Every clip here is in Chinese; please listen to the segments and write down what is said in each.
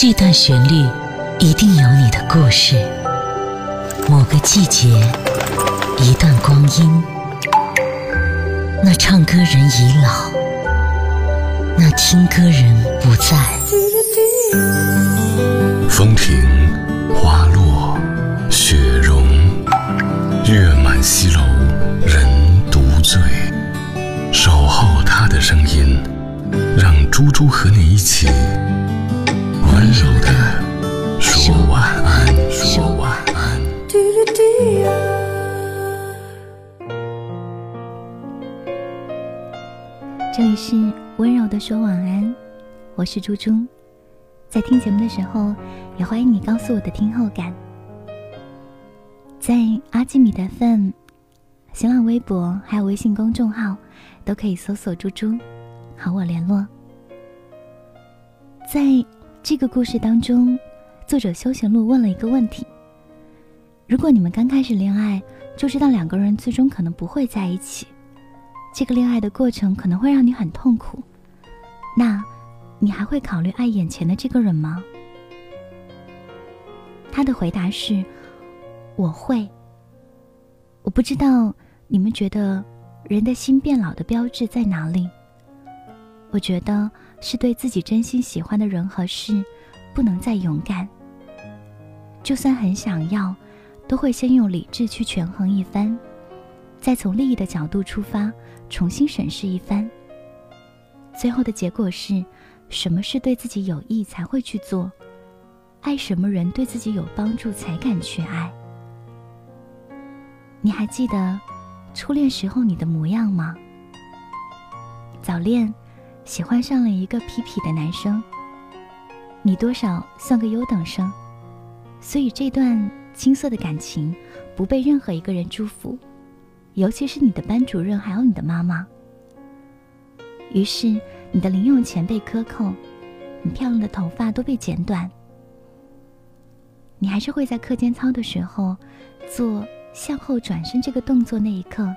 这段旋律一定有你的故事。某个季节，一段光阴，那唱歌人已老，那听歌人不在。风停，花落，雪融，月满西楼，人独醉。守候他的声音，让猪猪和你一起说晚安，我是猪猪。在听节目的时候，也欢迎你告诉我的听后感。在阿基米德 FM、新浪微博还有微信公众号，都可以搜索“猪猪”，和我联络。在这个故事当中，作者休闲路问了一个问题：如果你们刚开始恋爱就知道两个人最终可能不会在一起，这个恋爱的过程可能会让你很痛苦，那？你还会考虑爱眼前的这个人吗？他的回答是：我会。我不知道你们觉得人的心变老的标志在哪里？我觉得是对自己真心喜欢的人和事不能再勇敢。就算很想要，都会先用理智去权衡一番，再从利益的角度出发重新审视一番。最后的结果是。什么是对自己有益才会去做？爱什么人对自己有帮助才敢去爱？你还记得初恋时候你的模样吗？早恋，喜欢上了一个痞痞的男生。你多少算个优等生，所以这段青涩的感情不被任何一个人祝福，尤其是你的班主任还有你的妈妈。于是。你的零用钱被克扣，你漂亮的头发都被剪短，你还是会在课间操的时候做向后转身这个动作。那一刻，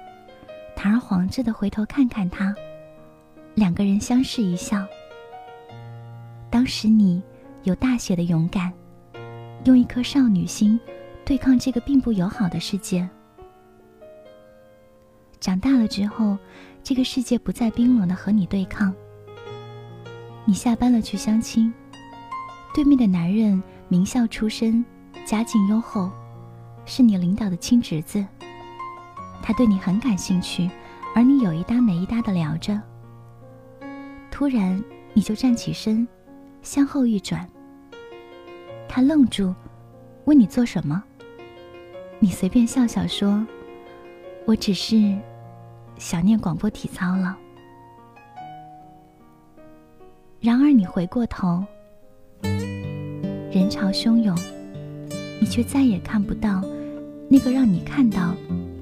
堂而皇之的回头看看他，两个人相视一笑。当时你有大写的勇敢，用一颗少女心对抗这个并不友好的世界。长大了之后，这个世界不再冰冷的和你对抗。你下班了去相亲，对面的男人名校出身，家境优厚，是你领导的亲侄子。他对你很感兴趣，而你有一搭没一搭的聊着。突然，你就站起身，向后一转。他愣住，问你做什么？你随便笑笑说：“我只是想念广播体操了。”然而，你回过头，人潮汹涌，你却再也看不到那个让你看到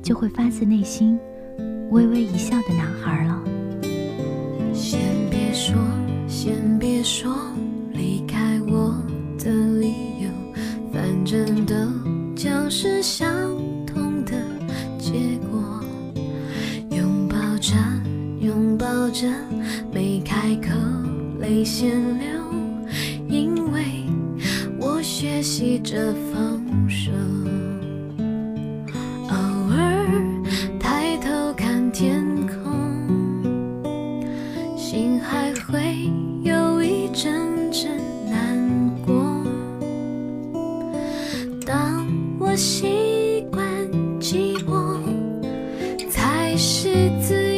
就会发自内心微微一笑的男孩了。泪先流，因为我学习着放手。偶尔抬头看天空，心还会有一阵阵难过。当我习惯寂寞，才是自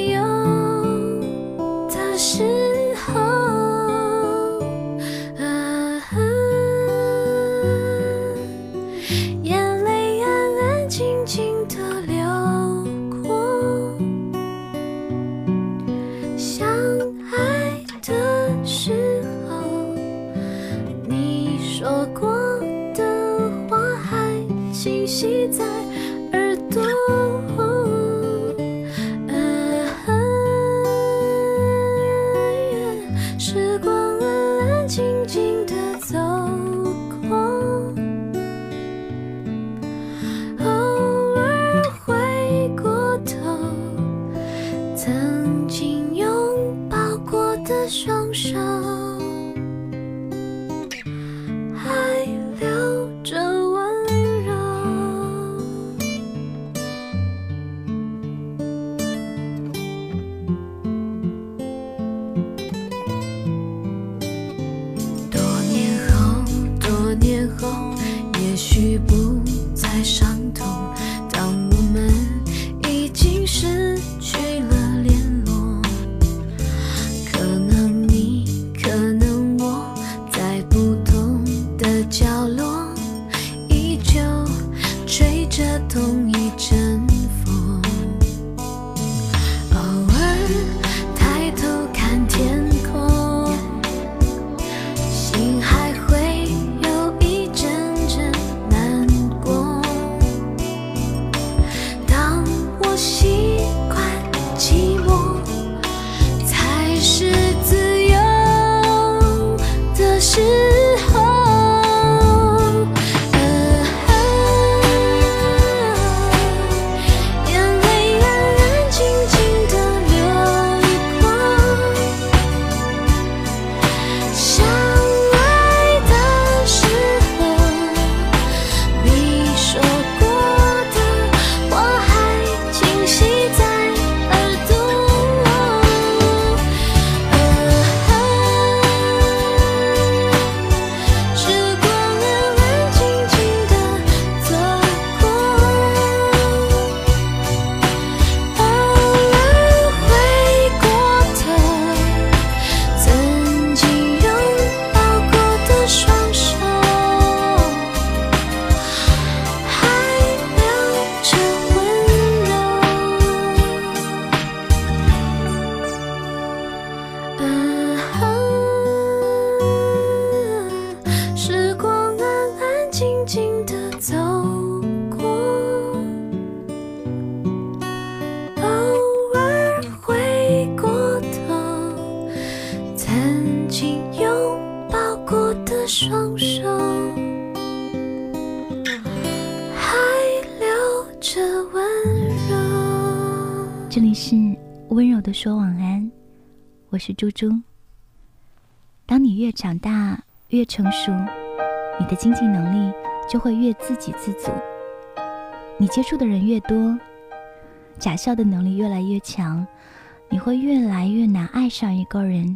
记载是猪猪。当你越长大越成熟，你的经济能力就会越自给自足。你接触的人越多，假笑的能力越来越强，你会越来越难爱上一个人。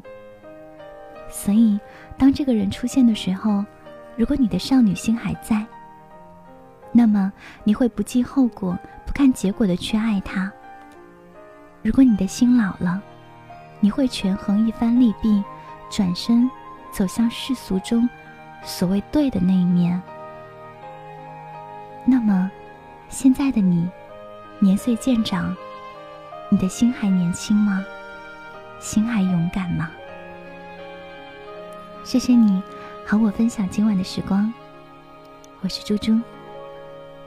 所以，当这个人出现的时候，如果你的少女心还在，那么你会不计后果、不看结果的去爱他。如果你的心老了，你会权衡一番利弊。转身，走向世俗中所谓对的那一面。那么，现在的你，年岁渐长，你的心还年轻吗？心还勇敢吗？谢谢你和我分享今晚的时光。我是猪猪，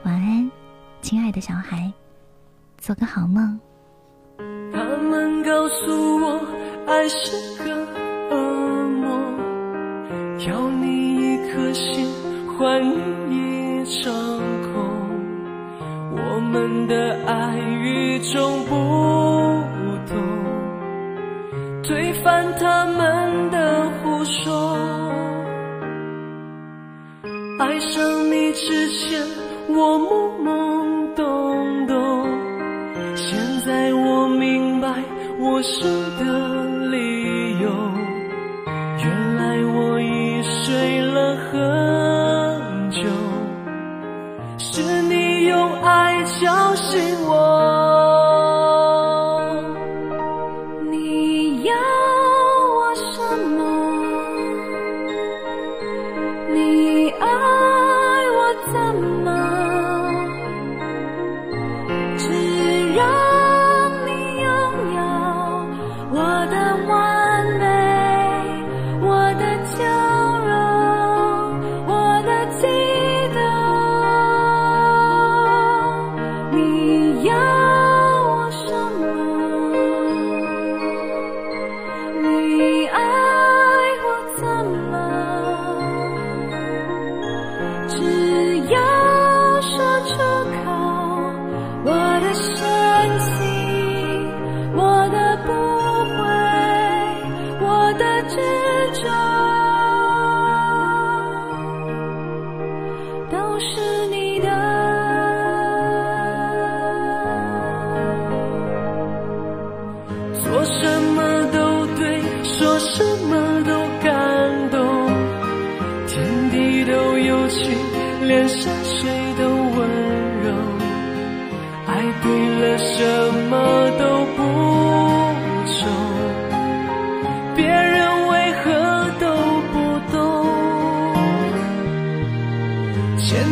晚安，亲爱的小孩，做个好梦。告诉我，爱是个恶魔。要你一颗心换你一场空，我们的爱与众不同，推翻他们的胡说。爱上你之前，我懵懵我失的理由，原来我已睡了很久，是你用爱叫醒我。你要我什么？你爱我怎么？只让。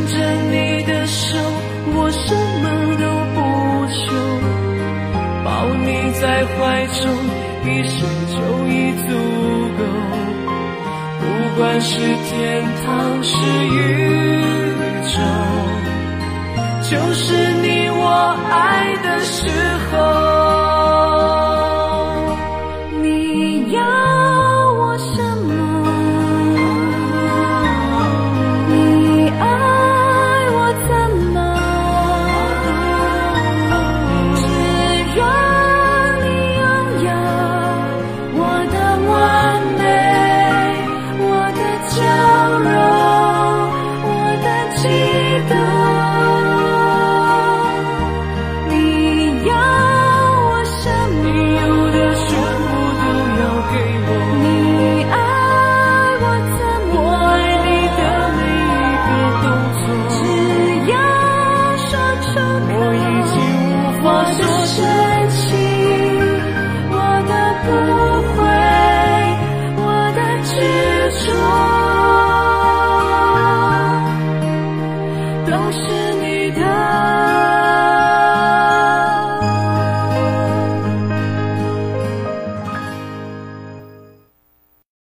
着你的手，我什么都不求，抱你在怀中，一生就已足够。不管是天堂是宇宙，就是你我爱。